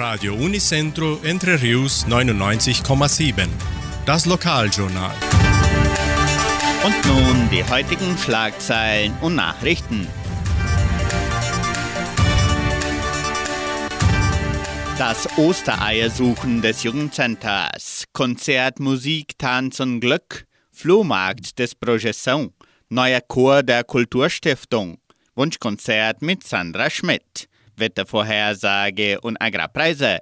Radio Unicentro Entre Rius 99,7. Das Lokaljournal. Und nun die heutigen Schlagzeilen und Nachrichten. Das Ostereiersuchen des Jugendcenters, Konzert, Musik, Tanz und Glück, Flohmarkt des Projeção, neuer Chor der Kulturstiftung, Wunschkonzert mit Sandra Schmidt, Wettervorhersage und Agrarpreise.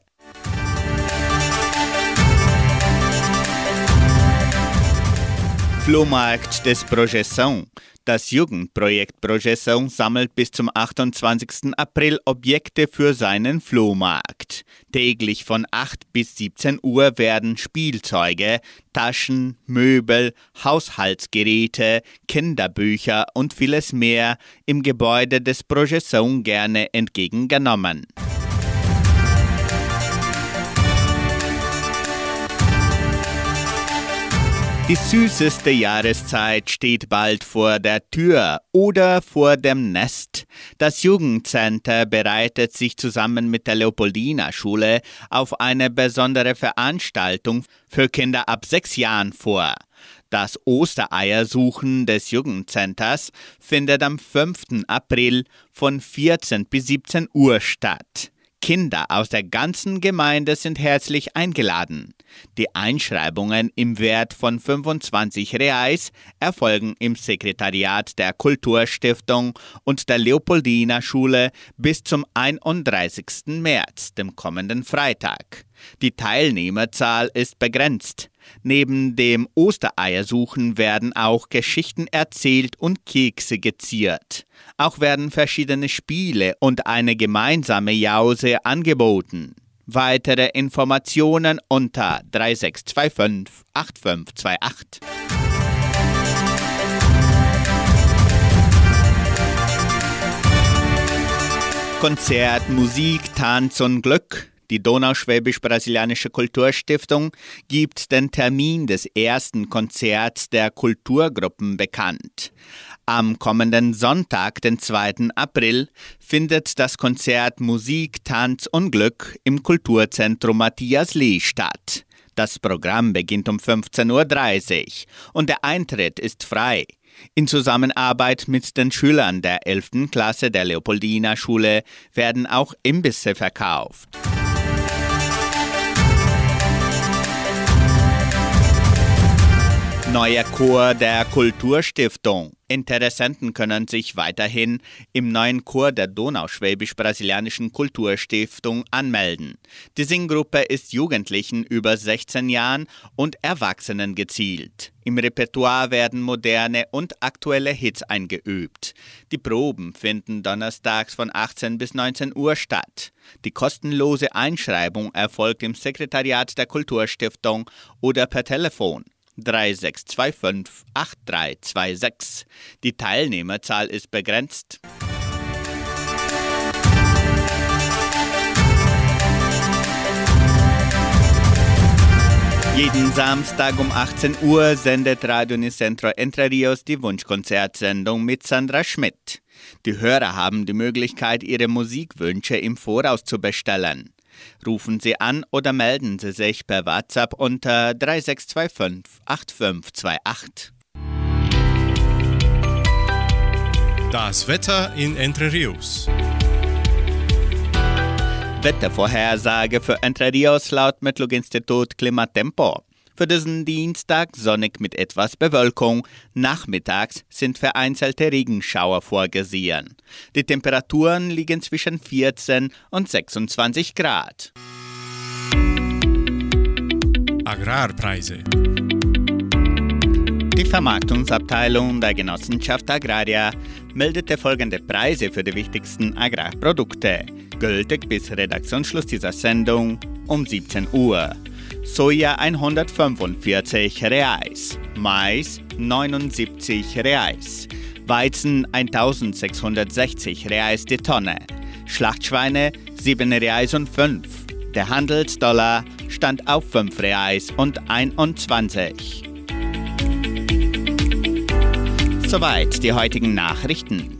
Flohmarkt des Projeção. Das Jugendprojekt Projeção sammelt bis zum 28. April Objekte für seinen Flohmarkt. Täglich von 8 bis 17 Uhr werden Spielzeuge, Taschen, Möbel, Haushaltsgeräte, Kinderbücher und vieles mehr im Gebäude des Projeção gerne entgegengenommen. Die süßeste Jahreszeit steht bald vor der Tür oder vor dem Nest. Das Jugendcenter bereitet sich zusammen mit der Leopoldina Schule auf eine besondere Veranstaltung für Kinder ab sechs Jahren vor. Das Ostereiersuchen des Jugendcenters findet am 5. April von 14 bis 17 Uhr statt. Kinder aus der ganzen Gemeinde sind herzlich eingeladen. Die Einschreibungen im Wert von 25 Reais erfolgen im Sekretariat der Kulturstiftung und der Leopoldina Schule bis zum 31. März, dem kommenden Freitag. Die Teilnehmerzahl ist begrenzt. Neben dem Ostereiersuchen werden auch Geschichten erzählt und Kekse geziert. Auch werden verschiedene Spiele und eine gemeinsame Jause angeboten. Weitere Informationen unter 3625 8528. Konzert, Musik, Tanz und Glück. Die Donauschwäbisch-Brasilianische Kulturstiftung gibt den Termin des ersten Konzerts der Kulturgruppen bekannt. Am kommenden Sonntag, den 2. April, findet das Konzert Musik, Tanz und Glück im Kulturzentrum Matthias Lee statt. Das Programm beginnt um 15.30 Uhr und der Eintritt ist frei. In Zusammenarbeit mit den Schülern der 11. Klasse der Leopoldina Schule werden auch Imbisse verkauft. Neuer Chor der Kulturstiftung. Interessenten können sich weiterhin im neuen Chor der Donauschwäbisch-Brasilianischen Kulturstiftung anmelden. Die Singgruppe ist Jugendlichen über 16 Jahren und Erwachsenen gezielt. Im Repertoire werden moderne und aktuelle Hits eingeübt. Die Proben finden donnerstags von 18 bis 19 Uhr statt. Die kostenlose Einschreibung erfolgt im Sekretariat der Kulturstiftung oder per Telefon 3625 8326. Die Teilnehmerzahl ist begrenzt. Jeden Samstag um 18 Uhr sendet Radio Nicentro Entre Rios die Wunschkonzertsendung mit Sandra Schmidt. Die Hörer haben die Möglichkeit, ihre Musikwünsche im Voraus zu bestellen. Rufen Sie an oder melden Sie sich per WhatsApp unter 3625 8528. Das Wetter in Entre Rios. Wettervorhersage für Entre Rios laut Metlog-Institut Klimatempo. Für diesen Dienstag sonnig mit etwas Bewölkung. Nachmittags sind vereinzelte Regenschauer vorgesehen. Die Temperaturen liegen zwischen 14 und 26 Grad. Agrarpreise. Die Vermarktungsabteilung der Genossenschaft Agraria meldete folgende Preise für die wichtigsten Agrarprodukte, gültig bis Redaktionsschluss dieser Sendung um 17 Uhr. Soja 145 Reais, Mais 79 Reais, Weizen 1660 Reais die Tonne, Schlachtschweine 7 Reais und 5. Der Handelsdollar stand auf 5 Reais und 21. Soweit die heutigen Nachrichten.